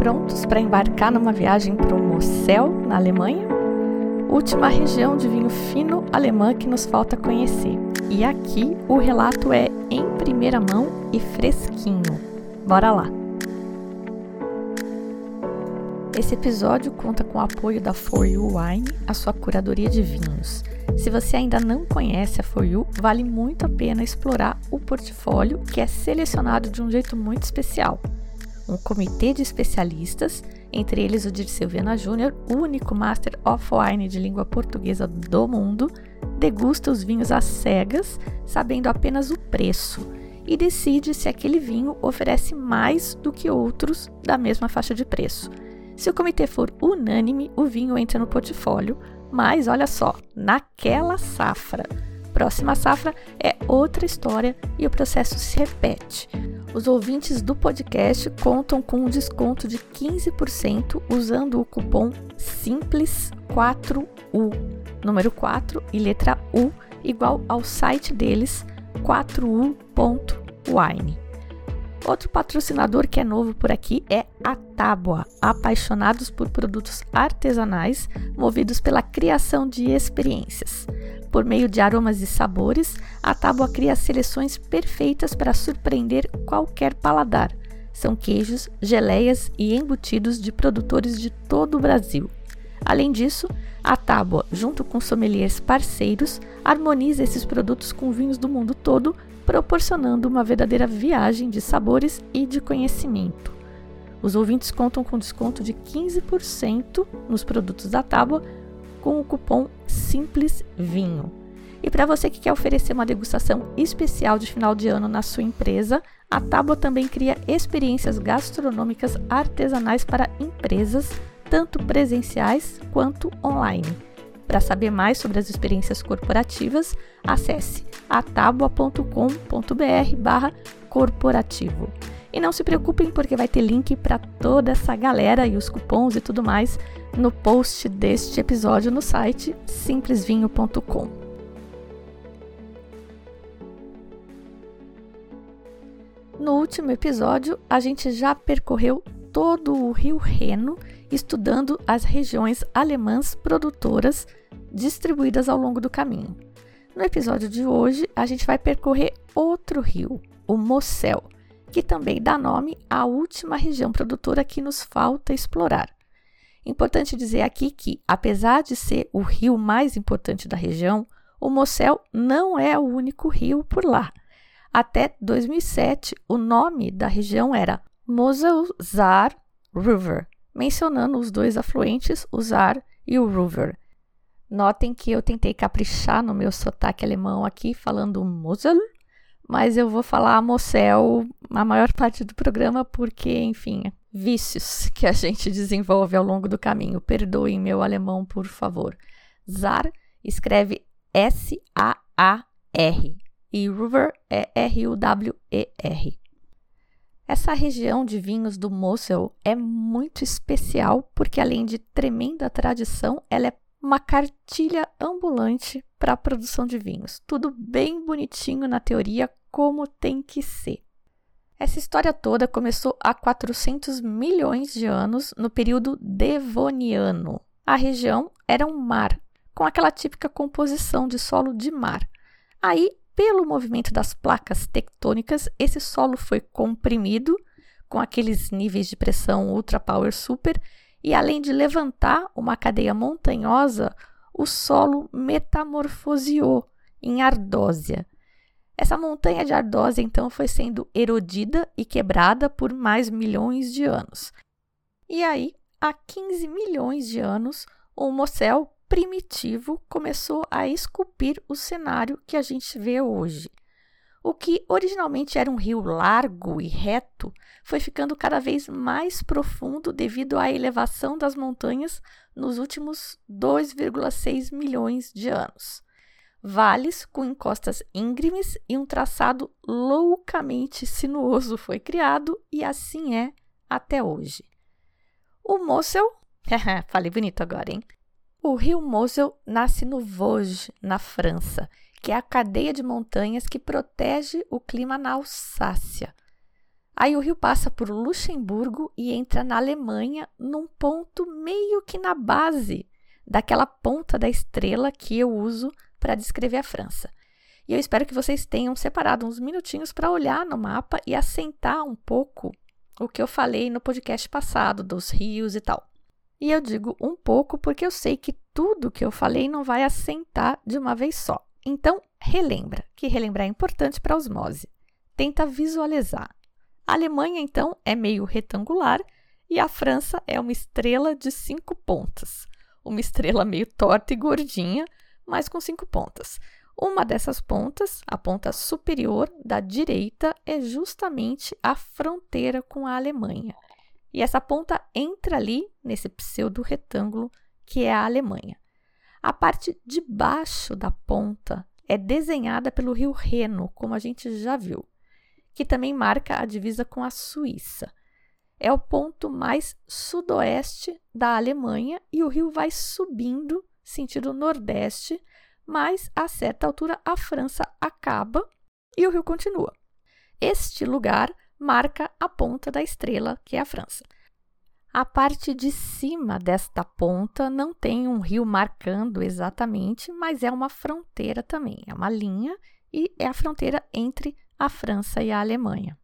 prontos para embarcar numa viagem para o Mosel, na Alemanha? Última região de vinho fino alemã que nos falta conhecer. E aqui o relato é em primeira mão e fresquinho. Bora lá! Esse episódio conta com o apoio da For You Wine, a sua curadoria de vinhos. Se você ainda não conhece a For You, vale muito a pena explorar o portfólio que é selecionado de um jeito muito especial um comitê de especialistas, entre eles o Dirceu Viana Júnior, único Master of Wine de língua portuguesa do mundo, degusta os vinhos às cegas, sabendo apenas o preço, e decide se aquele vinho oferece mais do que outros da mesma faixa de preço. Se o comitê for unânime, o vinho entra no portfólio, mas olha só, naquela safra. Próxima safra é outra história e o processo se repete. Os ouvintes do podcast contam com um desconto de 15% usando o cupom SIMPLES4U, número 4 e letra U, igual ao site deles 4u.wine. Outro patrocinador que é novo por aqui é a Tábua, apaixonados por produtos artesanais movidos pela criação de experiências. Por meio de aromas e sabores, a tábua cria seleções perfeitas para surpreender qualquer paladar. São queijos, geleias e embutidos de produtores de todo o Brasil. Além disso, a tábua, junto com sommeliers parceiros, harmoniza esses produtos com vinhos do mundo todo, proporcionando uma verdadeira viagem de sabores e de conhecimento. Os ouvintes contam com desconto de 15% nos produtos da tábua com o cupom Simples Vinho. E para você que quer oferecer uma degustação especial de final de ano na sua empresa, a Tábua também cria experiências gastronômicas artesanais para empresas, tanto presenciais quanto online. Para saber mais sobre as experiências corporativas, acesse atabua.com.br corporativo. E não se preocupem porque vai ter link para toda essa galera e os cupons e tudo mais no post deste episódio no site simplesvinho.com. No último episódio, a gente já percorreu todo o Rio Reno estudando as regiões alemãs produtoras distribuídas ao longo do caminho. No episódio de hoje, a gente vai percorrer outro rio, o Mosel que também dá nome à última região produtora que nos falta explorar. Importante dizer aqui que, apesar de ser o rio mais importante da região, o Mosel não é o único rio por lá. Até 2007, o nome da região era Mosel-Saar River, mencionando os dois afluentes, o Saar e o River. Notem que eu tentei caprichar no meu sotaque alemão aqui, falando Mosel mas eu vou falar Mosel a maior parte do programa porque, enfim, vícios que a gente desenvolve ao longo do caminho. Perdoem meu alemão, por favor. Zar escreve S-A-A-R e Ruwer é R-U-W-E-R. Essa região de vinhos do Mosel é muito especial porque, além de tremenda tradição, ela é uma cartilha ambulante para a produção de vinhos. Tudo bem bonitinho na teoria, como tem que ser. Essa história toda começou há 400 milhões de anos, no período Devoniano. A região era um mar, com aquela típica composição de solo de mar. Aí, pelo movimento das placas tectônicas, esse solo foi comprimido com aqueles níveis de pressão ultra power super e além de levantar uma cadeia montanhosa, o solo metamorfoseou em ardósia. Essa montanha de ardósia então foi sendo erodida e quebrada por mais milhões de anos. E aí, há 15 milhões de anos, o Mosel primitivo começou a esculpir o cenário que a gente vê hoje. O que originalmente era um rio largo e reto foi ficando cada vez mais profundo devido à elevação das montanhas nos últimos 2,6 milhões de anos. Vales com encostas íngremes e um traçado loucamente sinuoso foi criado e assim é até hoje. O Mosel, falei bonito agora, hein? O rio Mosel nasce no Vosges, na França, que é a cadeia de montanhas que protege o clima na Alsácia. Aí o rio passa por Luxemburgo e entra na Alemanha num ponto meio que na base daquela ponta da estrela que eu uso para descrever a França. E eu espero que vocês tenham separado uns minutinhos para olhar no mapa e assentar um pouco o que eu falei no podcast passado dos rios e tal. E eu digo um pouco porque eu sei que tudo que eu falei não vai assentar de uma vez só. Então, relembra, que relembrar é importante para osmose. Tenta visualizar. A Alemanha, então, é meio retangular e a França é uma estrela de cinco pontas. Uma estrela meio torta e gordinha, mas com cinco pontas. Uma dessas pontas, a ponta superior da direita, é justamente a fronteira com a Alemanha. E essa ponta entra ali nesse pseudo retângulo que é a Alemanha. A parte de baixo da ponta é desenhada pelo rio Reno, como a gente já viu, que também marca a divisa com a Suíça. É o ponto mais sudoeste da Alemanha e o rio vai subindo sentido nordeste mas a certa altura a França acaba e o rio continua. Este lugar marca a ponta da estrela, que é a França. A parte de cima desta ponta não tem um rio marcando exatamente, mas é uma fronteira também, é uma linha e é a fronteira entre a França e a Alemanha.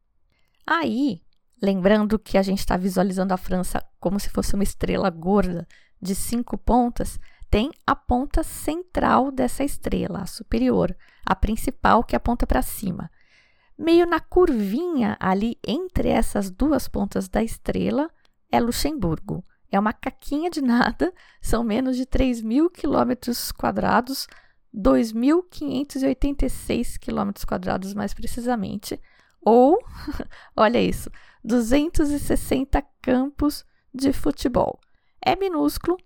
Aí, lembrando que a gente está visualizando a França como se fosse uma estrela gorda de cinco pontas, tem a ponta central dessa estrela, a superior, a principal que aponta para cima. Meio na curvinha ali entre essas duas pontas da estrela é Luxemburgo. É uma caquinha de nada, são menos de 3 mil quilômetros quadrados, 2.586 quilômetros quadrados mais precisamente, ou, olha isso, 260 campos de futebol. É minúsculo,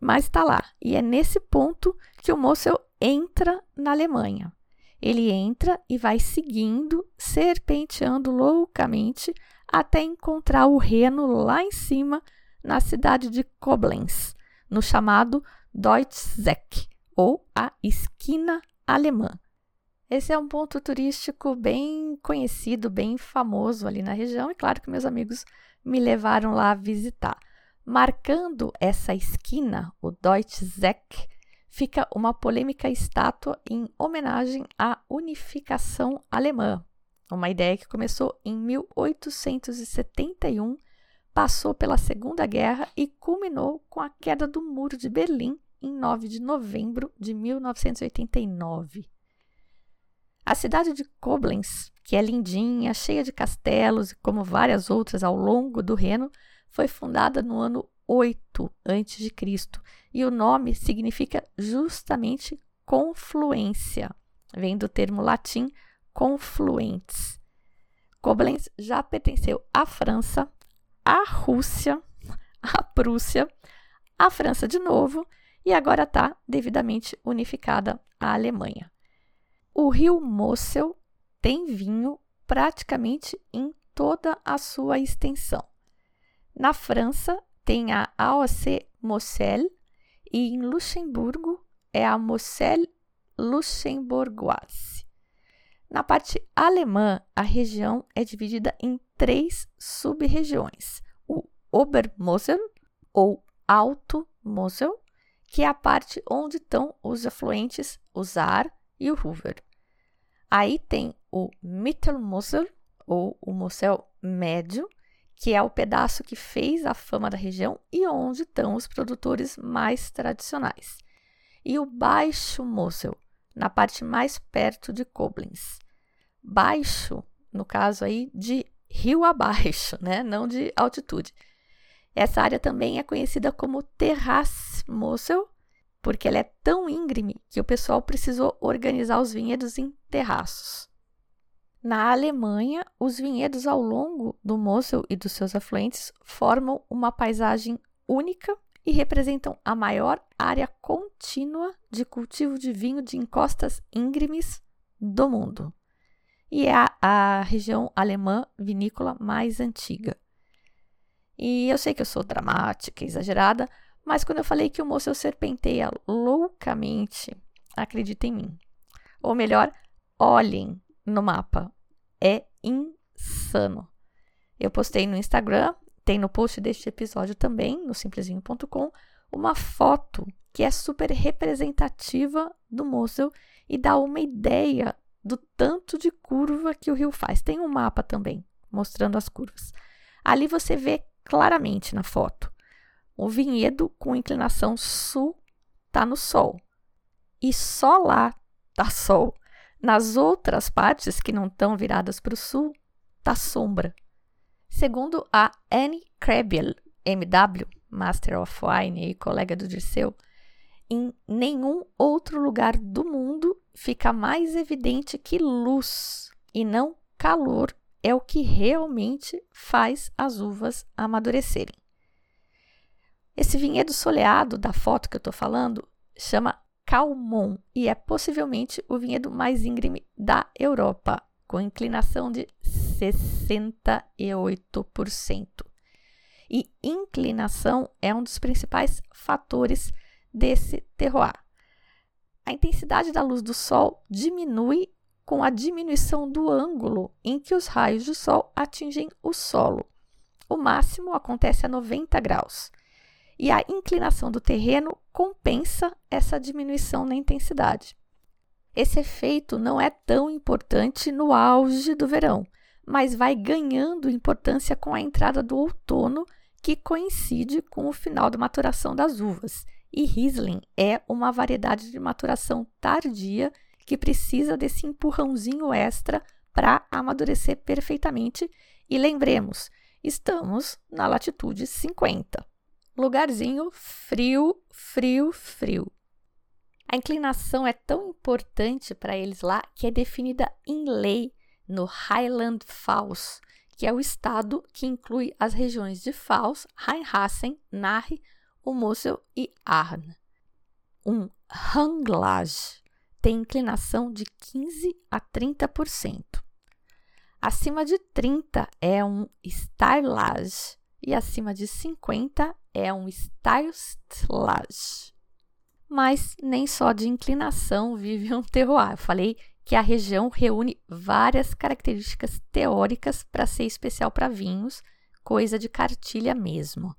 mas está lá. E é nesse ponto que o Mossel entra na Alemanha. Ele entra e vai seguindo, serpenteando loucamente até encontrar o Reno lá em cima, na cidade de Koblenz, no chamado Deutscheck, ou a esquina alemã. Esse é um ponto turístico bem conhecido, bem famoso ali na região, e claro que meus amigos me levaram lá a visitar. Marcando essa esquina, o Deutsche Zeck, fica uma polêmica estátua em homenagem à unificação alemã, uma ideia que começou em 1871, passou pela Segunda Guerra e culminou com a queda do Muro de Berlim em 9 de novembro de 1989. A cidade de Koblenz, que é lindinha, cheia de castelos e como várias outras ao longo do Reno, foi fundada no ano 8 a.C. e o nome significa justamente confluência, vem do termo latim confluentes. Koblenz já pertenceu à França, à Rússia, à Prússia, à França de novo e agora está devidamente unificada à Alemanha. O rio Mosel tem vinho praticamente em toda a sua extensão. Na França, tem a AOC Moselle e em Luxemburgo é a Moselle Luxembourgoise. Na parte alemã, a região é dividida em três sub-regiões: o Obermosel ou Alto Mosel, que é a parte onde estão os afluentes, o Saar e o Ruhr. Aí tem o Mittelmosel ou o Mosel médio, que é o pedaço que fez a fama da região e onde estão os produtores mais tradicionais. E o Baixo Mosel, na parte mais perto de Koblenz. Baixo, no caso aí, de rio abaixo, né? não de altitude. Essa área também é conhecida como Terrasse Mosel, porque ela é tão íngreme que o pessoal precisou organizar os vinhedos em terraços. Na Alemanha, os vinhedos ao longo do Mosel e dos seus afluentes formam uma paisagem única e representam a maior área contínua de cultivo de vinho de encostas íngremes do mundo. E é a, a região alemã vinícola mais antiga. E eu sei que eu sou dramática, exagerada, mas quando eu falei que o Mosel serpenteia loucamente, acreditem em mim. Ou melhor, olhem no mapa. É insano. Eu postei no Instagram, tem no post deste episódio também, no simplesinho.com, uma foto que é super representativa do Mosel e dá uma ideia do tanto de curva que o rio faz. Tem um mapa também mostrando as curvas. Ali você vê claramente na foto o vinhedo com inclinação sul está no sol. E só lá está sol. Nas outras partes que não estão viradas para o sul, está sombra. Segundo a Anne Krebiel, MW, Master of Wine e colega do Dirceu, em nenhum outro lugar do mundo fica mais evidente que luz e não calor é o que realmente faz as uvas amadurecerem. Esse vinhedo soleado da foto que eu estou falando chama Calmon e é possivelmente o vinhedo mais íngreme da Europa, com inclinação de 68%. E inclinação é um dos principais fatores desse terroir. A intensidade da luz do sol diminui com a diminuição do ângulo em que os raios do sol atingem o solo. O máximo acontece a 90 graus e a inclinação do terreno compensa essa diminuição na intensidade. Esse efeito não é tão importante no auge do verão, mas vai ganhando importância com a entrada do outono, que coincide com o final da maturação das uvas. E Riesling é uma variedade de maturação tardia que precisa desse empurrãozinho extra para amadurecer perfeitamente. E lembremos, estamos na latitude 50 lugarzinho frio, frio, frio. A inclinação é tão importante para eles lá que é definida em lei no Highland Falls, que é o estado que inclui as regiões de Falls, Rheinhessen, Nahe, o Mosel e Arn. Um Hanglage tem inclinação de 15 a 30%. Acima de 30 é um Stylage e acima de 50 é um Stylage. Mas nem só de inclinação vive um terroir. Eu falei que a região reúne várias características teóricas para ser especial para vinhos, coisa de cartilha mesmo.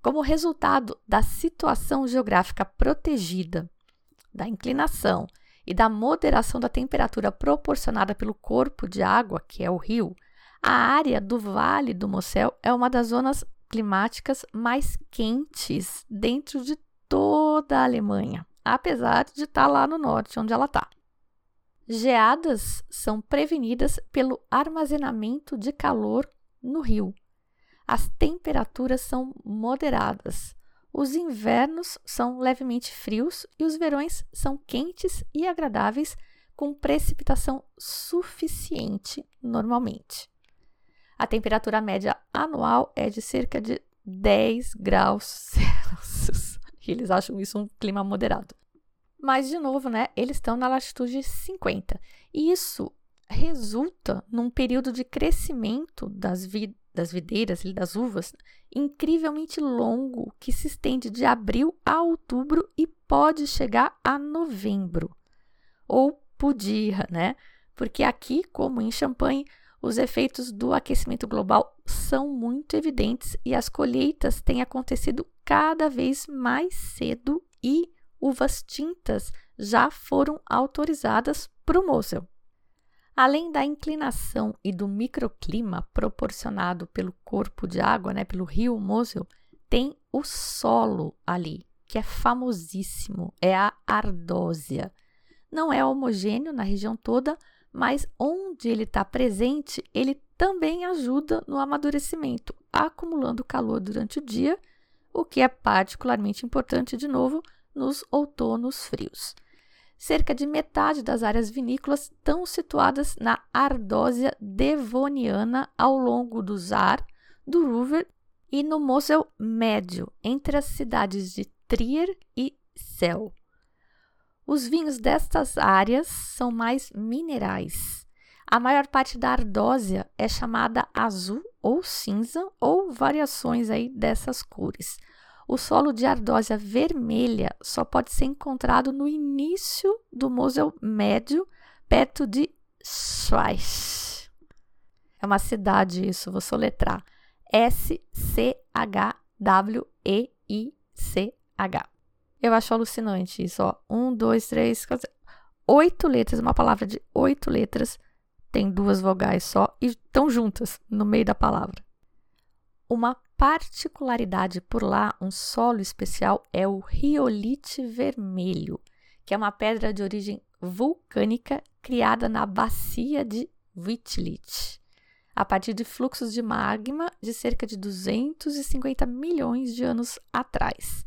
Como resultado da situação geográfica protegida, da inclinação e da moderação da temperatura proporcionada pelo corpo de água, que é o rio, a área do Vale do Mosel é uma das zonas climáticas mais quentes dentro de toda a Alemanha, apesar de estar lá no norte, onde ela está. Geadas são prevenidas pelo armazenamento de calor no rio. As temperaturas são moderadas. Os invernos são levemente frios e os verões são quentes e agradáveis, com precipitação suficiente normalmente. A temperatura média anual é de cerca de 10 graus Celsius. E eles acham isso um clima moderado. Mas, de novo, né, eles estão na latitude 50. E isso resulta num período de crescimento das, vi das videiras e das uvas incrivelmente longo, que se estende de abril a outubro e pode chegar a novembro. Ou podia, né? Porque aqui, como em Champagne, os efeitos do aquecimento global são muito evidentes e as colheitas têm acontecido cada vez mais cedo e uvas tintas já foram autorizadas para o Mosel. Além da inclinação e do microclima proporcionado pelo corpo de água, né, pelo rio Mosel, tem o solo ali, que é famosíssimo, é a ardósia. Não é homogêneo na região toda, mas onde ele está presente, ele também ajuda no amadurecimento, acumulando calor durante o dia, o que é particularmente importante, de novo, nos outonos frios. Cerca de metade das áreas vinícolas estão situadas na ardósia devoniana ao longo do Zar, do Ruwer e no Mosel Médio, entre as cidades de Trier e Cel. Os vinhos destas áreas são mais minerais. A maior parte da ardósia é chamada azul ou cinza ou variações aí dessas cores. O solo de ardósia vermelha só pode ser encontrado no início do Mosel médio, perto de Schweich. É uma cidade isso, vou soletrar. S-C-H-W-E-I-C-H. Eu acho alucinante isso, ó. Um, dois, três, quatro, oito letras, uma palavra de oito letras, tem duas vogais só e estão juntas no meio da palavra. Uma particularidade por lá, um solo especial, é o riolite vermelho, que é uma pedra de origem vulcânica criada na bacia de Wittlich, a partir de fluxos de magma de cerca de 250 milhões de anos atrás.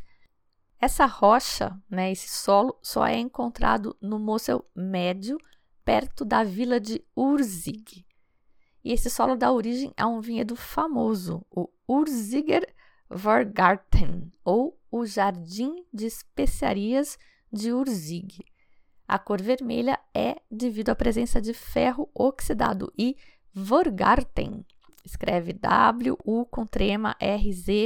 Essa rocha, né, esse solo, só é encontrado no Mosel Médio, perto da vila de Urzig. E esse solo dá origem a um vinhedo famoso, o Urziger Vorgarten, ou o Jardim de Especiarias de Urzig. A cor vermelha é devido à presença de ferro oxidado e Vorgarten escreve W-U com trema R-Z-G-A-R-T-E-N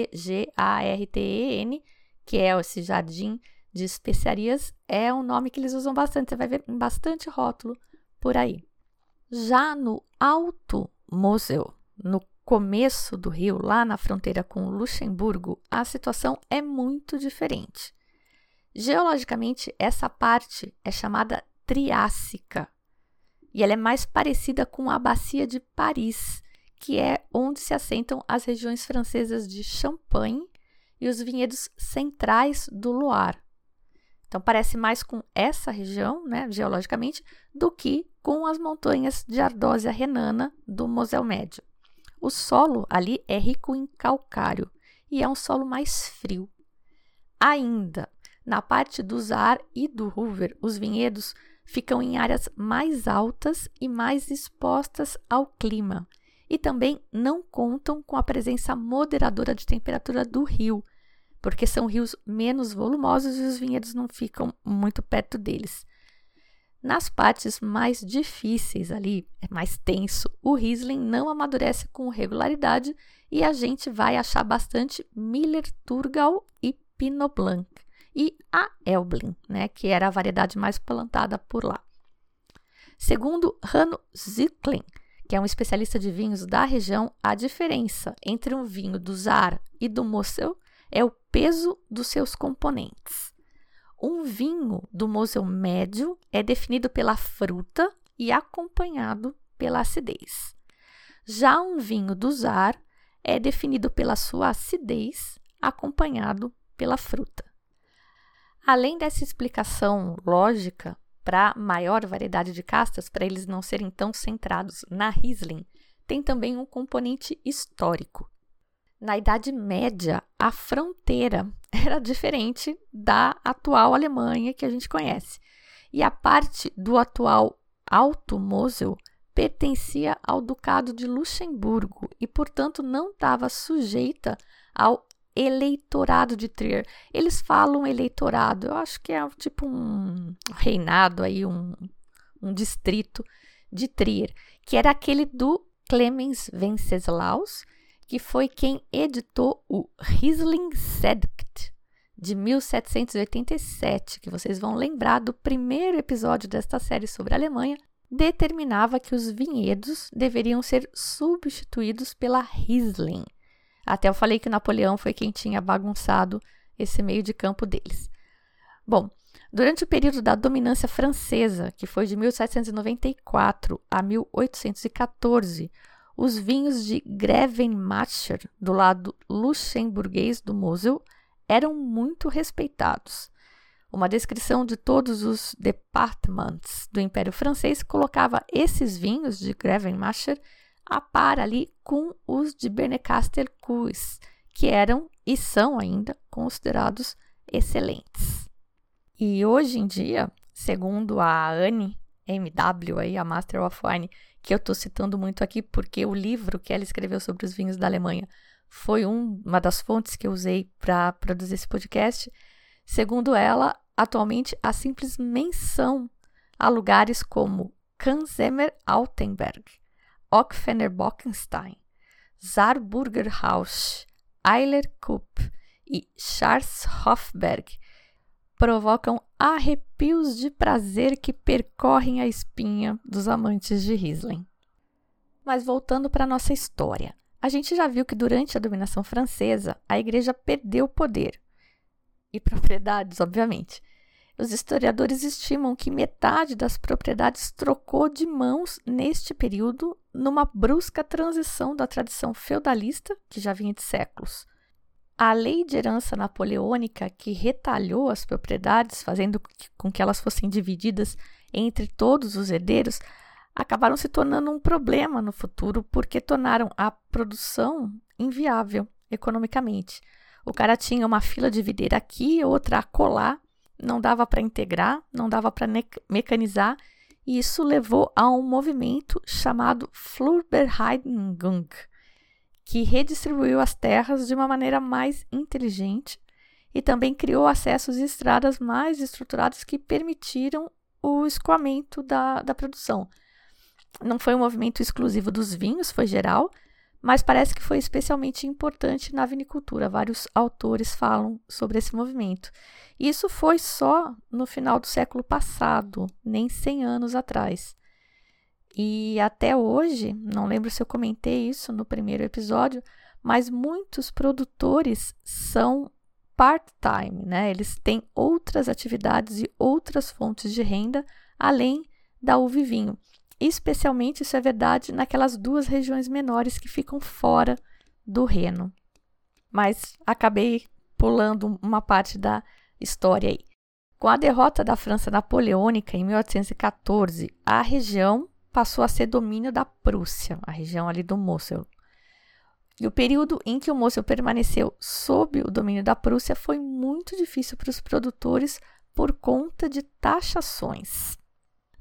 que é esse jardim de especiarias, é um nome que eles usam bastante. Você vai ver bastante rótulo por aí. Já no Alto Mosel, no começo do rio, lá na fronteira com Luxemburgo, a situação é muito diferente. Geologicamente, essa parte é chamada Triássica e ela é mais parecida com a Bacia de Paris, que é onde se assentam as regiões francesas de Champagne e os vinhedos centrais do Loire. Então, parece mais com essa região, né, geologicamente, do que com as montanhas de Ardósia Renana do Mosel Médio. O solo ali é rico em calcário e é um solo mais frio. Ainda, na parte do Zar e do Hoover, os vinhedos ficam em áreas mais altas e mais expostas ao clima, e também não contam com a presença moderadora de temperatura do rio, porque são rios menos volumosos e os vinhedos não ficam muito perto deles. Nas partes mais difíceis ali, é mais tenso, o Riesling não amadurece com regularidade e a gente vai achar bastante Miller Turgau e Pinot Blanc e a Elblin, né, que era a variedade mais plantada por lá. Segundo Hanno Zicklin, que é um especialista de vinhos da região, a diferença entre um vinho do Zar e do Mosel é o peso dos seus componentes. Um vinho do Mosel médio é definido pela fruta e acompanhado pela acidez. Já um vinho do Zar é definido pela sua acidez, acompanhado pela fruta. Além dessa explicação lógica para maior variedade de castas, para eles não serem tão centrados na Riesling, tem também um componente histórico. Na Idade Média, a fronteira era diferente da atual Alemanha que a gente conhece. E a parte do atual Alto Mosel pertencia ao Ducado de Luxemburgo e, portanto, não estava sujeita ao eleitorado de Trier. Eles falam eleitorado, eu acho que é tipo um reinado aí, um, um distrito de Trier, que era aquele do Clemens Wenceslaus, que foi quem editou o Riesling Sedict de 1787, que vocês vão lembrar do primeiro episódio desta série sobre a Alemanha, determinava que os vinhedos deveriam ser substituídos pela Riesling. Até eu falei que Napoleão foi quem tinha bagunçado esse meio de campo deles. Bom, durante o período da dominância francesa, que foi de 1794 a 1814, os vinhos de Grevenmacher, do lado luxemburguês do Mosel, eram muito respeitados. Uma descrição de todos os departements do Império Francês colocava esses vinhos de Grevenmacher a par ali com os de Bernecaster Cuis, que eram e são ainda considerados excelentes. E hoje em dia, segundo a Anne MW, aí, a Master of Wine, que eu estou citando muito aqui porque o livro que ela escreveu sobre os vinhos da Alemanha foi um, uma das fontes que eu usei para produzir esse podcast. Segundo ela, atualmente a simples menção a lugares como Kanzemer Altenberg, Ockfener Bockenstein, Saarburger Haus, Eiler Kupp e Charles Hofberg provocam arrepios de prazer que percorrem a espinha dos amantes de Riesling. Mas voltando para nossa história. A gente já viu que durante a dominação francesa, a igreja perdeu poder e propriedades, obviamente. Os historiadores estimam que metade das propriedades trocou de mãos neste período, numa brusca transição da tradição feudalista, que já vinha de séculos. A lei de herança napoleônica, que retalhou as propriedades, fazendo com que elas fossem divididas entre todos os herdeiros, acabaram se tornando um problema no futuro porque tornaram a produção inviável economicamente. O cara tinha uma fila de videira aqui, outra acolá, não dava para integrar, não dava para mecanizar, e isso levou a um movimento chamado Flurberheidung, que redistribuiu as terras de uma maneira mais inteligente e também criou acessos e estradas mais estruturados que permitiram o escoamento da, da produção não foi um movimento exclusivo dos vinhos, foi geral, mas parece que foi especialmente importante na vinicultura. Vários autores falam sobre esse movimento. Isso foi só no final do século passado, nem 100 anos atrás. E até hoje, não lembro se eu comentei isso no primeiro episódio, mas muitos produtores são part-time, né? Eles têm outras atividades e outras fontes de renda além da uva vinho. Especialmente isso é verdade naquelas duas regiões menores que ficam fora do Reno. Mas acabei pulando uma parte da história aí. Com a derrota da França napoleônica em 1814, a região passou a ser domínio da Prússia, a região ali do Mosel. E o período em que o Mosel permaneceu sob o domínio da Prússia foi muito difícil para os produtores por conta de taxações.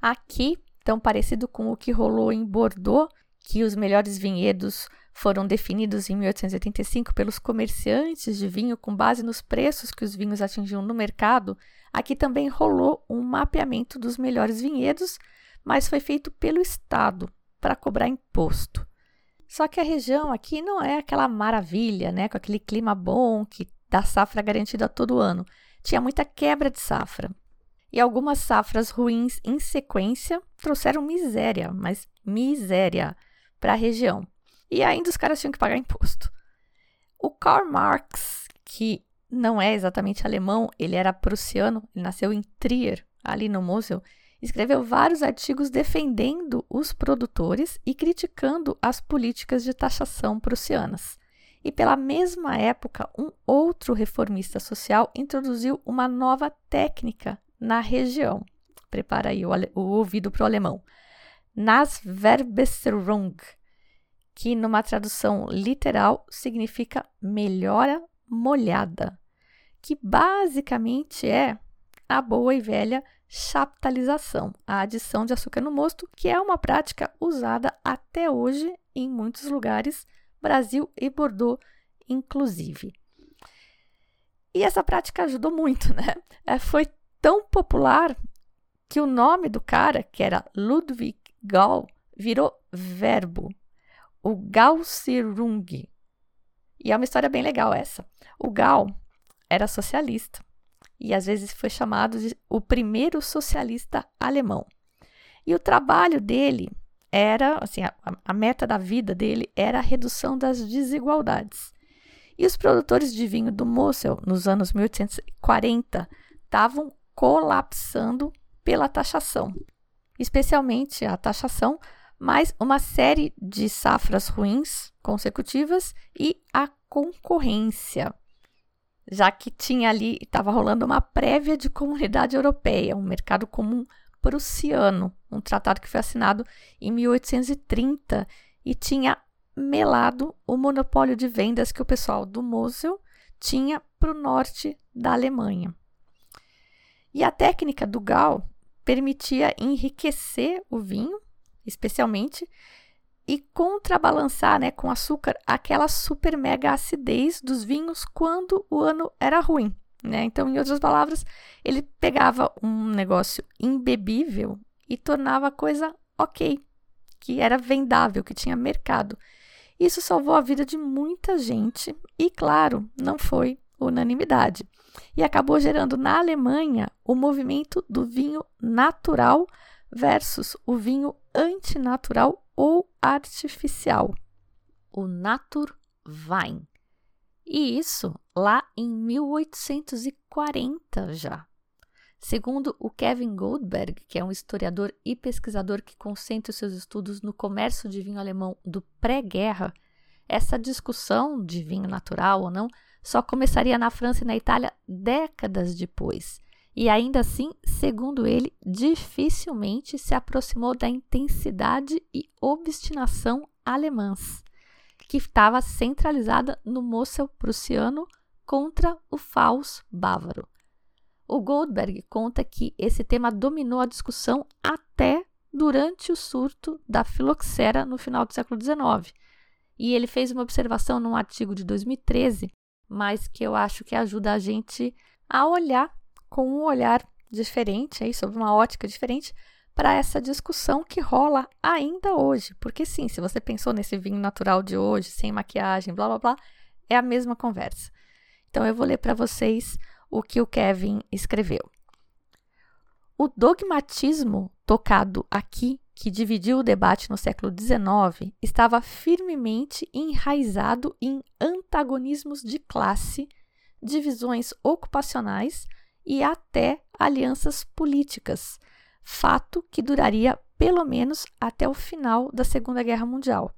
Aqui tão parecido com o que rolou em Bordeaux, que os melhores vinhedos foram definidos em 1885 pelos comerciantes de vinho com base nos preços que os vinhos atingiam no mercado, aqui também rolou um mapeamento dos melhores vinhedos, mas foi feito pelo Estado para cobrar imposto. Só que a região aqui não é aquela maravilha, né, com aquele clima bom que dá safra garantida todo ano. Tinha muita quebra de safra e algumas safras ruins em sequência trouxeram miséria, mas miséria, para a região. E ainda os caras tinham que pagar imposto. O Karl Marx, que não é exatamente alemão, ele era prussiano, ele nasceu em Trier, ali no Mosel, escreveu vários artigos defendendo os produtores e criticando as políticas de taxação prussianas. E pela mesma época, um outro reformista social introduziu uma nova técnica na região. Prepara aí o, o ouvido para o alemão. Nas Verbesserung, que numa tradução literal significa melhora molhada, que basicamente é a boa e velha chaptalização, a adição de açúcar no mosto, que é uma prática usada até hoje em muitos lugares, Brasil e Bordeaux inclusive. E essa prática ajudou muito, né? É, foi tão popular que o nome do cara, que era Ludwig Gall, virou verbo, o Gaussierung. E é uma história bem legal essa. O Gall era socialista e às vezes foi chamado de o primeiro socialista alemão. E o trabalho dele era, assim, a, a meta da vida dele era a redução das desigualdades. E os produtores de vinho do Mosel, nos anos 1840, estavam colapsando pela taxação, especialmente a taxação, mais uma série de safras ruins consecutivas e a concorrência, já que tinha ali, estava rolando uma prévia de comunidade europeia, um mercado comum prussiano, um tratado que foi assinado em 1830 e tinha melado o monopólio de vendas que o pessoal do Mosel tinha para o norte da Alemanha. E a técnica do Gal permitia enriquecer o vinho, especialmente, e contrabalançar né, com açúcar aquela super mega acidez dos vinhos quando o ano era ruim. Né? Então, em outras palavras, ele pegava um negócio imbebível e tornava a coisa ok, que era vendável, que tinha mercado. Isso salvou a vida de muita gente e, claro, não foi unanimidade e acabou gerando na Alemanha o movimento do vinho natural versus o vinho antinatural ou artificial, o Naturwein. E isso lá em 1840 já. Segundo o Kevin Goldberg, que é um historiador e pesquisador que concentra seus estudos no comércio de vinho alemão do pré-guerra, essa discussão de vinho natural ou não só começaria na França e na Itália décadas depois. E ainda assim, segundo ele, dificilmente se aproximou da intensidade e obstinação alemãs, que estava centralizada no Mosel prussiano contra o Faus bávaro. O Goldberg conta que esse tema dominou a discussão até durante o surto da filoxera no final do século XIX. E ele fez uma observação num artigo de 2013 mas que eu acho que ajuda a gente a olhar com um olhar diferente, aí, sob uma ótica diferente, para essa discussão que rola ainda hoje. Porque, sim, se você pensou nesse vinho natural de hoje, sem maquiagem, blá blá blá, é a mesma conversa. Então, eu vou ler para vocês o que o Kevin escreveu. O dogmatismo tocado aqui que dividiu o debate no século XIX, estava firmemente enraizado em antagonismos de classe, divisões ocupacionais e até alianças políticas, fato que duraria pelo menos até o final da Segunda Guerra Mundial.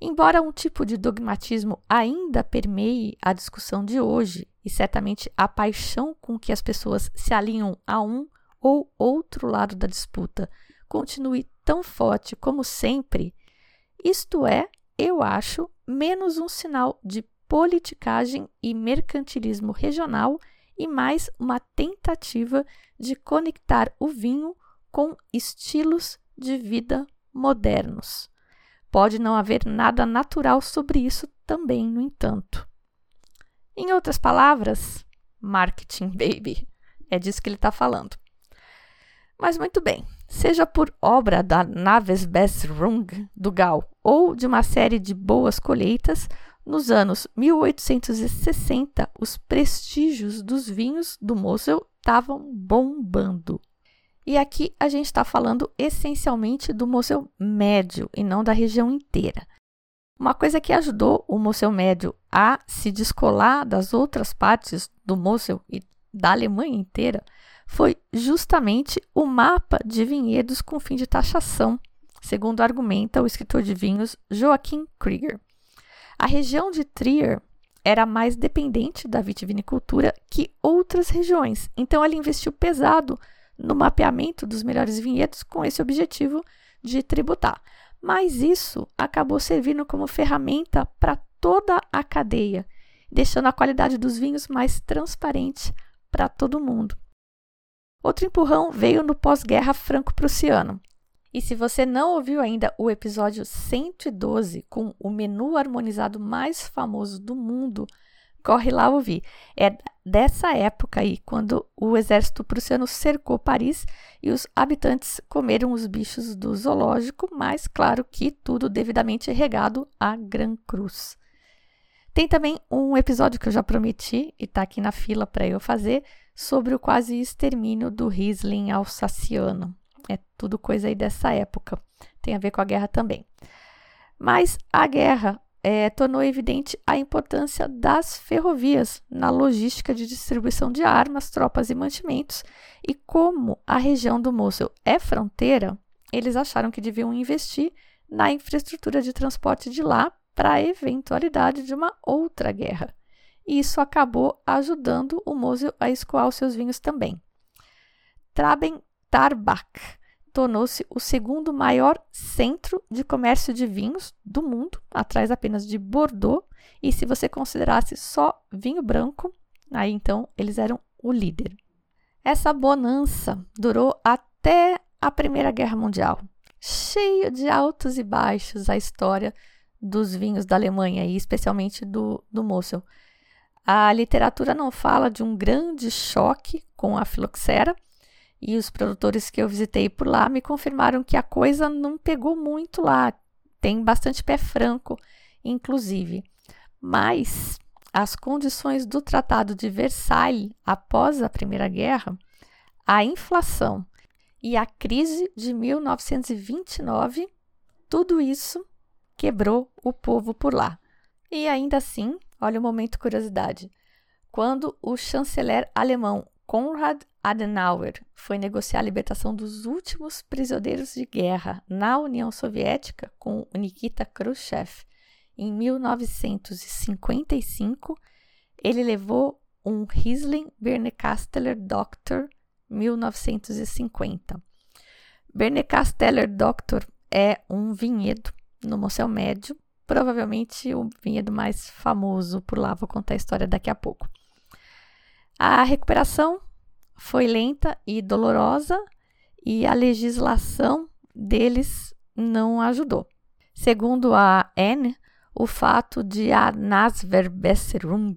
Embora um tipo de dogmatismo ainda permeie a discussão de hoje, e certamente a paixão com que as pessoas se alinham a um ou outro lado da disputa continue tão forte como sempre, isto é, eu acho, menos um sinal de politicagem e mercantilismo regional e mais uma tentativa de conectar o vinho com estilos de vida modernos. Pode não haver nada natural sobre isso também, no entanto. Em outras palavras, marketing baby. É disso que ele está falando. Mas muito bem, seja por obra da Naves Besrung do Gal ou de uma série de boas colheitas, nos anos 1860 os prestígios dos vinhos do Mosel estavam bombando. E aqui a gente está falando essencialmente do Mosel médio e não da região inteira. Uma coisa que ajudou o Mosel médio a se descolar das outras partes do Mosel e da Alemanha inteira foi justamente o mapa de vinhedos com fim de taxação, segundo argumenta o escritor de vinhos Joachim Krieger. A região de Trier era mais dependente da vitivinicultura que outras regiões, então ele investiu pesado no mapeamento dos melhores vinhedos com esse objetivo de tributar. Mas isso acabou servindo como ferramenta para toda a cadeia, deixando a qualidade dos vinhos mais transparente para todo mundo. Outro empurrão veio no pós-guerra franco-prussiano. E se você não ouviu ainda o episódio 112 com o menu harmonizado mais famoso do mundo, corre lá ouvir. É dessa época aí, quando o exército prussiano cercou Paris e os habitantes comeram os bichos do zoológico, mas claro que tudo devidamente regado à Gran Cruz. Tem também um episódio que eu já prometi e está aqui na fila para eu fazer sobre o quase extermínio do Riesling alsaciano. É tudo coisa aí dessa época. Tem a ver com a guerra também. Mas a guerra é, tornou evidente a importância das ferrovias na logística de distribuição de armas, tropas e mantimentos, e como a região do Mosul é fronteira, eles acharam que deviam investir na infraestrutura de transporte de lá para a eventualidade de uma outra guerra. E isso acabou ajudando o Mosel a escoar os seus vinhos também. Traben Tarbach tornou-se o segundo maior centro de comércio de vinhos do mundo, atrás apenas de Bordeaux, e se você considerasse só vinho branco, aí então eles eram o líder. Essa bonança durou até a Primeira Guerra Mundial, cheio de altos e baixos a história dos vinhos da Alemanha e especialmente do, do Mosel. A literatura não fala de um grande choque com a filoxera e os produtores que eu visitei por lá me confirmaram que a coisa não pegou muito lá, tem bastante pé franco, inclusive. Mas as condições do Tratado de Versailles após a Primeira Guerra, a inflação e a crise de 1929 tudo isso quebrou o povo por lá. E ainda assim, olha o momento curiosidade. Quando o chanceler alemão Konrad Adenauer foi negociar a libertação dos últimos prisioneiros de guerra na União Soviética com Nikita Khrushchev em 1955, ele levou um Riesling Bernecasteller Doctor 1950. Bernecasteller Doctor é um vinhedo no Mosel Médio, provavelmente o vinhedo mais famoso por lá. Vou contar a história daqui a pouco. A recuperação foi lenta e dolorosa e a legislação deles não ajudou. Segundo a N, o fato de a Nasverbesserung,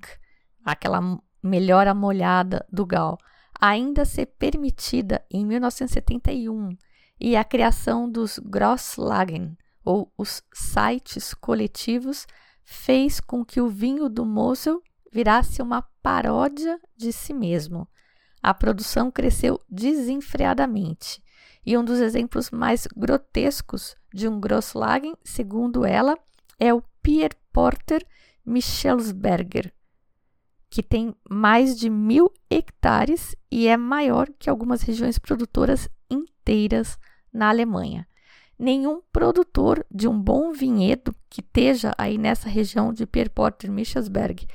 aquela melhora molhada do Gal, ainda ser permitida em 1971 e a criação dos Grosslagen, ou os sites coletivos, fez com que o vinho do Mosel virasse uma paródia de si mesmo. A produção cresceu desenfreadamente. E um dos exemplos mais grotescos de um Grosslagen, segundo ela, é o Pierre Porter Michelsberger, que tem mais de mil hectares e é maior que algumas regiões produtoras inteiras na Alemanha. Nenhum produtor de um bom vinhedo que esteja aí nessa região de Pierre Porter Michelsberg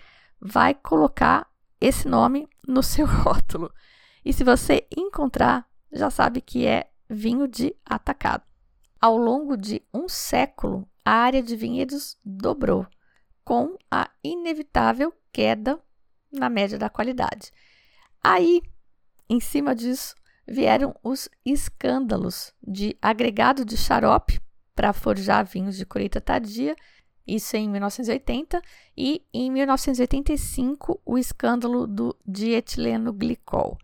vai colocar esse nome no seu rótulo. E se você encontrar, já sabe que é vinho de atacado. Ao longo de um século, a área de vinhedos dobrou, com a inevitável queda na média da qualidade. Aí, em cima disso, vieram os escândalos de agregado de xarope para forjar vinhos de colheita tardia isso em 1980, e em 1985 o escândalo do dietileno glicol.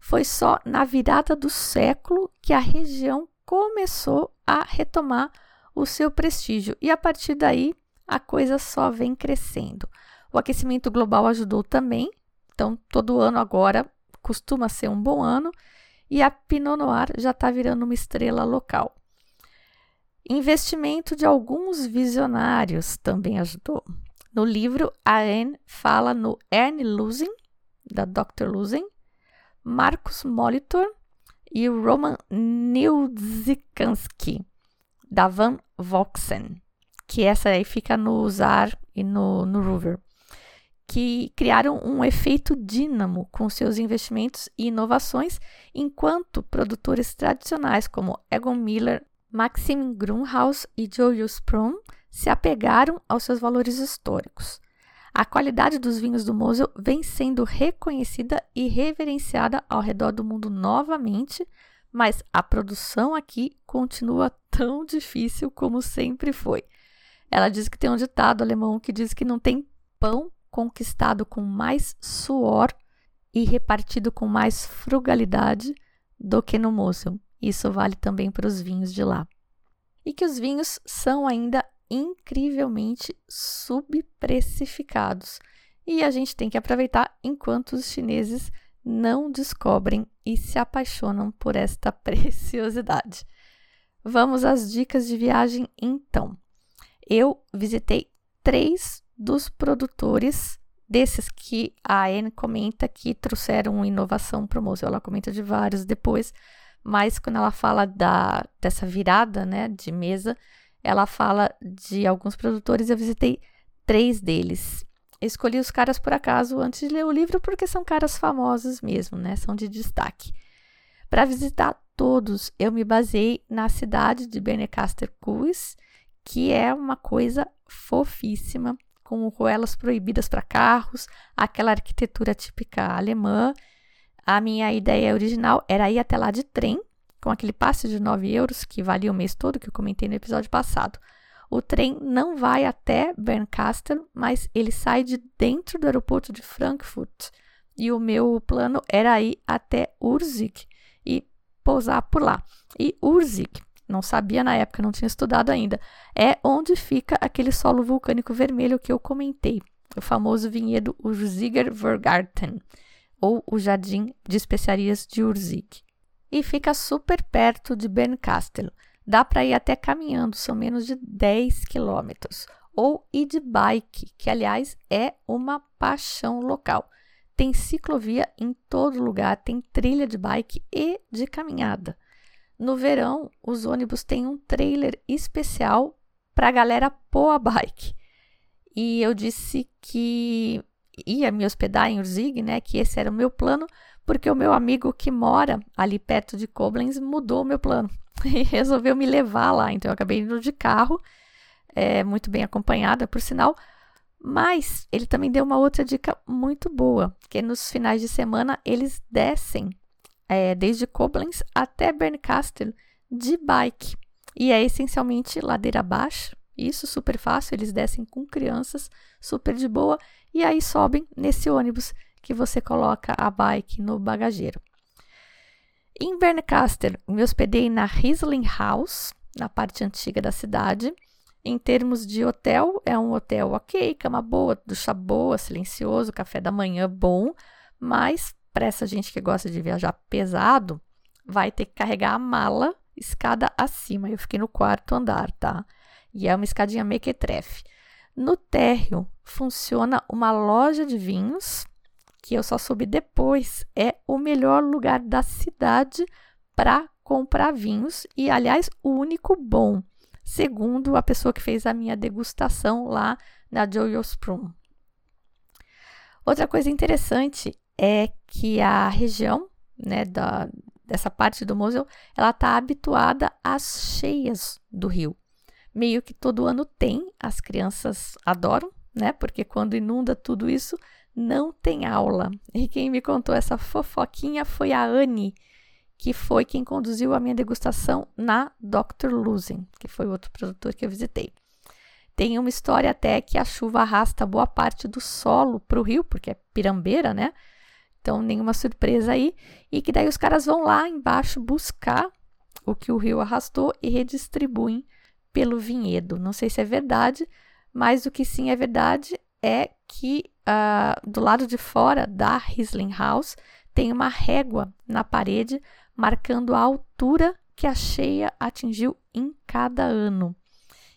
Foi só na virada do século que a região começou a retomar o seu prestígio e a partir daí a coisa só vem crescendo. O aquecimento global ajudou também, então todo ano agora costuma ser um bom ano e a Pinot Noir já está virando uma estrela local. Investimento de alguns visionários também ajudou. No livro, a Anne fala no Erne Lusin, da Dr. Lusin, Marcos Molitor e Roman Niudzikanski, da Van Voxen, que essa aí fica no Zar e no, no Rover, que criaram um efeito dínamo com seus investimentos e inovações, enquanto produtores tradicionais como Egon Miller, Maxim Grunhaus e Julius Prum se apegaram aos seus valores históricos. A qualidade dos vinhos do Mosel vem sendo reconhecida e reverenciada ao redor do mundo novamente, mas a produção aqui continua tão difícil como sempre foi. Ela diz que tem um ditado alemão que diz que não tem pão conquistado com mais suor e repartido com mais frugalidade do que no Mosel. Isso vale também para os vinhos de lá. E que os vinhos são ainda incrivelmente subprecificados. E a gente tem que aproveitar enquanto os chineses não descobrem e se apaixonam por esta preciosidade. Vamos às dicas de viagem então. Eu visitei três dos produtores desses que a Anne comenta que trouxeram inovação para o museu. Ela comenta de vários depois, mas quando ela fala da, dessa virada né, de mesa, ela fala de alguns produtores. Eu visitei três deles. Escolhi os caras por acaso antes de ler o livro, porque são caras famosos mesmo, né? São de destaque. Para visitar todos, eu me baseei na cidade de Bernecaster Kues, que é uma coisa fofíssima, com ruelas proibidas para carros, aquela arquitetura típica alemã a minha ideia original era ir até lá de trem, com aquele passe de 9 euros que valia o mês todo, que eu comentei no episódio passado. O trem não vai até Bernkastel, mas ele sai de dentro do aeroporto de Frankfurt. E o meu plano era ir até Urzig e pousar por lá. E Urzig, não sabia na época, não tinha estudado ainda, é onde fica aquele solo vulcânico vermelho que eu comentei, o famoso vinhedo Urziger Vergarten ou o Jardim de Especiarias de Urzig. E fica super perto de Bernkastel. Dá para ir até caminhando, são menos de 10 quilômetros. Ou ir de bike, que aliás é uma paixão local. Tem ciclovia em todo lugar, tem trilha de bike e de caminhada. No verão, os ônibus têm um trailer especial para a galera pôr a bike. E eu disse que ia me hospedar em Urzig, né? Que esse era o meu plano, porque o meu amigo que mora ali perto de Koblenz mudou o meu plano e resolveu me levar lá. Então eu acabei indo de carro, é, muito bem acompanhada, por sinal. Mas ele também deu uma outra dica muito boa, que nos finais de semana eles descem é, desde Koblenz até Bernkastel de bike. E é essencialmente ladeira abaixo, isso super fácil, eles descem com crianças, super de boa, e aí sobem nesse ônibus que você coloca a bike no bagageiro. Em Bernkastel, me hospedei na Riesling House, na parte antiga da cidade. Em termos de hotel, é um hotel ok, cama boa, ducha boa, silencioso, café da manhã bom, mas para essa gente que gosta de viajar pesado, vai ter que carregar a mala escada acima. Eu fiquei no quarto andar, tá? E é uma escadinha mequetrefe. No térreo funciona uma loja de vinhos que eu só soube depois, é o melhor lugar da cidade para comprar vinhos e, aliás, o único bom, segundo a pessoa que fez a minha degustação lá na Joyosprung. Outra coisa interessante é que a região né, da, dessa parte do Mosel, ela está habituada às cheias do rio. Meio que todo ano tem, as crianças adoram, né? Porque quando inunda tudo isso, não tem aula. E quem me contou essa fofoquinha foi a Anne, que foi quem conduziu a minha degustação na Dr. Luzen, que foi outro produtor que eu visitei. Tem uma história até que a chuva arrasta boa parte do solo para o rio, porque é pirambeira, né? Então, nenhuma surpresa aí. E que daí os caras vão lá embaixo buscar o que o rio arrastou e redistribuem pelo vinhedo. Não sei se é verdade, mas o que sim é verdade é que uh, do lado de fora da Riesling House tem uma régua na parede marcando a altura que a cheia atingiu em cada ano.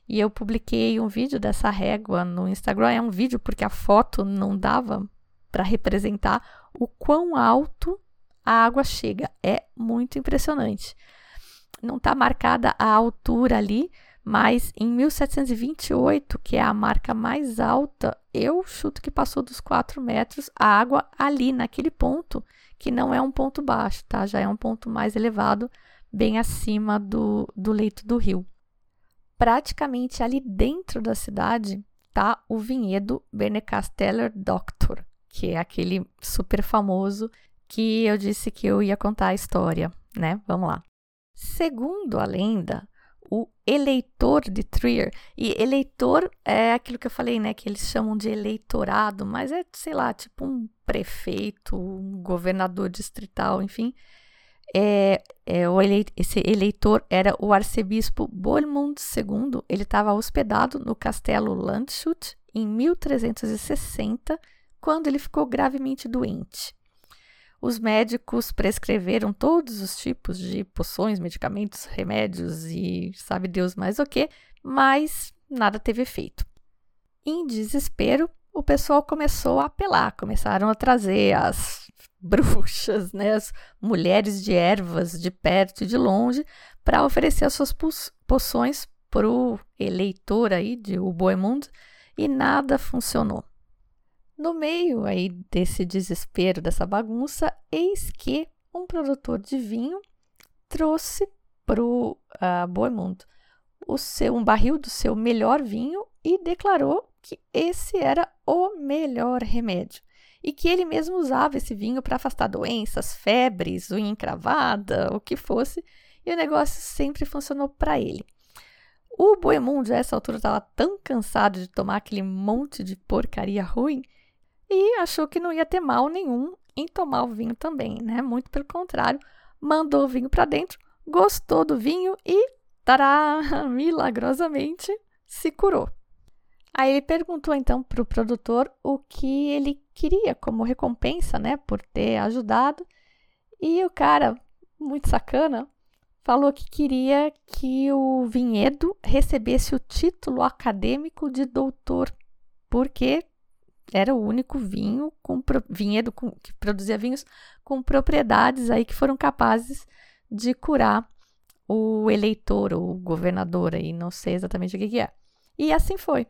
E eu publiquei um vídeo dessa régua no Instagram. É um vídeo porque a foto não dava para representar o quão alto a água chega. É muito impressionante. Não está marcada a altura ali, mas em 1728, que é a marca mais alta, eu chuto que passou dos 4 metros a água ali, naquele ponto, que não é um ponto baixo, tá? Já é um ponto mais elevado, bem acima do, do leito do rio. Praticamente ali dentro da cidade tá o vinhedo Bernecasteller Doctor, que é aquele super famoso que eu disse que eu ia contar a história, né? Vamos lá. Segundo a lenda, o eleitor de Trier. E eleitor é aquilo que eu falei, né? Que eles chamam de eleitorado, mas é, sei lá, tipo um prefeito, um governador distrital, enfim. É, é, o ele, esse eleitor era o arcebispo Bohemund II. Ele estava hospedado no castelo Landshut em 1360, quando ele ficou gravemente doente. Os médicos prescreveram todos os tipos de poções, medicamentos, remédios e sabe Deus mais o que, mas nada teve efeito. Em desespero, o pessoal começou a apelar, começaram a trazer as bruxas, né, as mulheres de ervas de perto e de longe, para oferecer as suas poções para o eleitor aí de Boemund e nada funcionou. No meio aí desse desespero, dessa bagunça, eis que um produtor de vinho trouxe para o uh, Boemundo o seu, um barril do seu melhor vinho e declarou que esse era o melhor remédio e que ele mesmo usava esse vinho para afastar doenças, febres, unha encravada, o que fosse, e o negócio sempre funcionou para ele. O Boemundo, a essa altura, estava tão cansado de tomar aquele monte de porcaria ruim e achou que não ia ter mal nenhum em tomar o vinho também, né? Muito pelo contrário, mandou o vinho para dentro, gostou do vinho e, tará, milagrosamente se curou. Aí ele perguntou então para o produtor o que ele queria como recompensa, né, por ter ajudado. E o cara, muito sacana, falou que queria que o vinhedo recebesse o título acadêmico de doutor, porque era o único vinho com vinhedo com, que produzia vinhos com propriedades aí que foram capazes de curar o eleitor ou o governador aí, não sei exatamente o que, que é. E assim foi.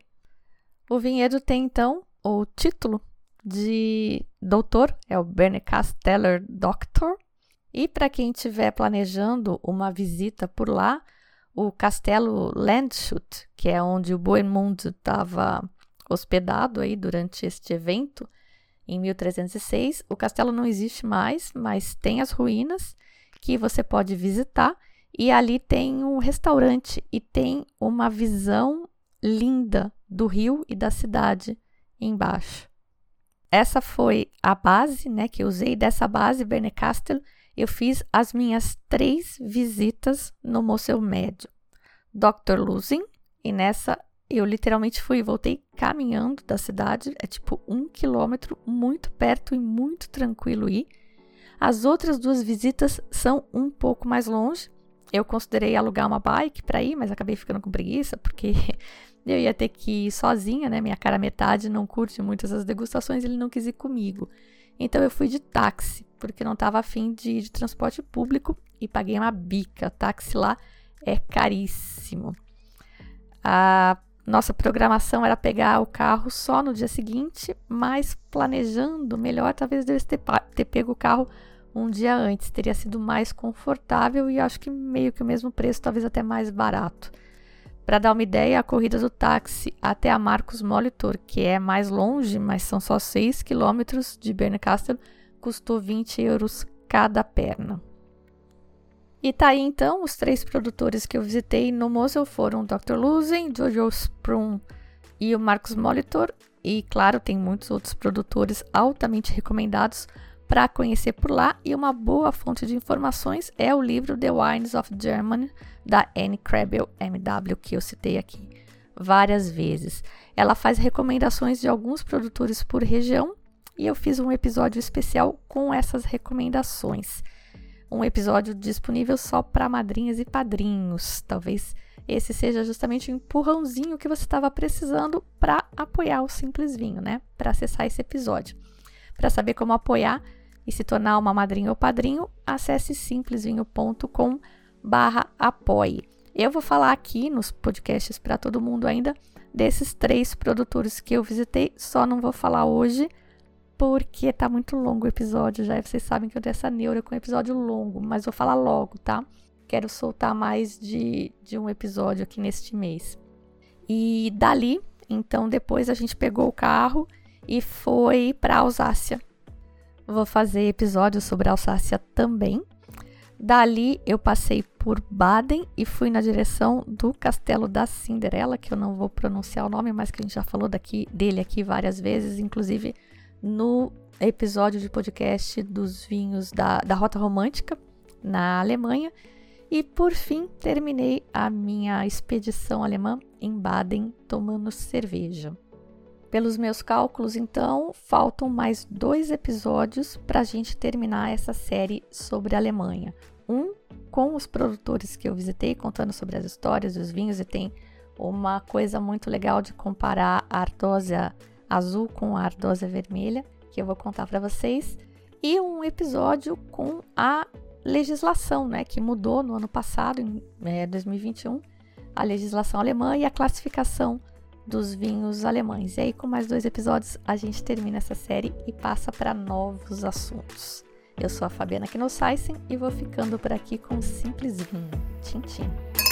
O vinhedo tem então o título de doutor, é o Bernie Casteller Doctor. E para quem estiver planejando uma visita por lá, o castelo Landshut, que é onde o Bohemund estava hospedado aí durante este evento, em 1306. O castelo não existe mais, mas tem as ruínas que você pode visitar. E ali tem um restaurante e tem uma visão linda do rio e da cidade embaixo. Essa foi a base, né, que eu usei dessa base Bernecastel. Eu fiz as minhas três visitas no Museu Médio. Dr. Luzin, e nessa eu literalmente fui e voltei caminhando da cidade, é tipo um quilômetro, muito perto e muito tranquilo ir. As outras duas visitas são um pouco mais longe. Eu considerei alugar uma bike para ir, mas acabei ficando com preguiça, porque eu ia ter que ir sozinha, né? Minha cara metade não curte muito essas degustações, ele não quis ir comigo. Então eu fui de táxi, porque não estava afim de ir de transporte público e paguei uma bica. Táxi lá é caríssimo. A nossa programação era pegar o carro só no dia seguinte, mas planejando melhor, talvez eu ter, ter pego o carro um dia antes. Teria sido mais confortável e acho que meio que o mesmo preço, talvez até mais barato. Para dar uma ideia, a corrida do táxi até a Marcos Molitor, que é mais longe, mas são só 6 quilômetros de Bernkastel, custou 20 euros cada perna. E tá aí então, os três produtores que eu visitei no Mosel foram o Dr. Luzen, Jojo Sprung e o Marcos Molitor. E claro, tem muitos outros produtores altamente recomendados para conhecer por lá e uma boa fonte de informações é o livro The Wines of Germany da Anne Krebel MW que eu citei aqui várias vezes. Ela faz recomendações de alguns produtores por região e eu fiz um episódio especial com essas recomendações. Um episódio disponível só para madrinhas e padrinhos. Talvez esse seja justamente o empurrãozinho que você estava precisando para apoiar o Simples Vinho, né? Para acessar esse episódio. Para saber como apoiar, e se tornar uma madrinha ou padrinho, acesse simplesvinho.com barra apoie. Eu vou falar aqui nos podcasts para todo mundo ainda desses três produtores que eu visitei, só não vou falar hoje porque tá muito longo o episódio já. Vocês sabem que eu tenho essa neura com episódio longo, mas vou falar logo, tá? Quero soltar mais de, de um episódio aqui neste mês. E dali, então, depois a gente pegou o carro e foi para Alsácia. Vou fazer episódios sobre Alsácia também. Dali eu passei por Baden e fui na direção do Castelo da Cinderela, que eu não vou pronunciar o nome, mas que a gente já falou daqui, dele aqui várias vezes, inclusive no episódio de podcast dos vinhos da, da Rota Romântica na Alemanha. E por fim, terminei a minha expedição alemã em Baden tomando cerveja. Pelos meus cálculos, então, faltam mais dois episódios para a gente terminar essa série sobre a Alemanha. Um com os produtores que eu visitei, contando sobre as histórias dos vinhos, e tem uma coisa muito legal de comparar a ardósia azul com ardósia vermelha, que eu vou contar para vocês, e um episódio com a legislação, né, que mudou no ano passado, em é, 2021, a legislação alemã e a classificação dos vinhos alemães. E aí, com mais dois episódios, a gente termina essa série e passa para novos assuntos. Eu sou a Fabiana Knossaisen e vou ficando por aqui com um simples vinho. Tchim, tchim.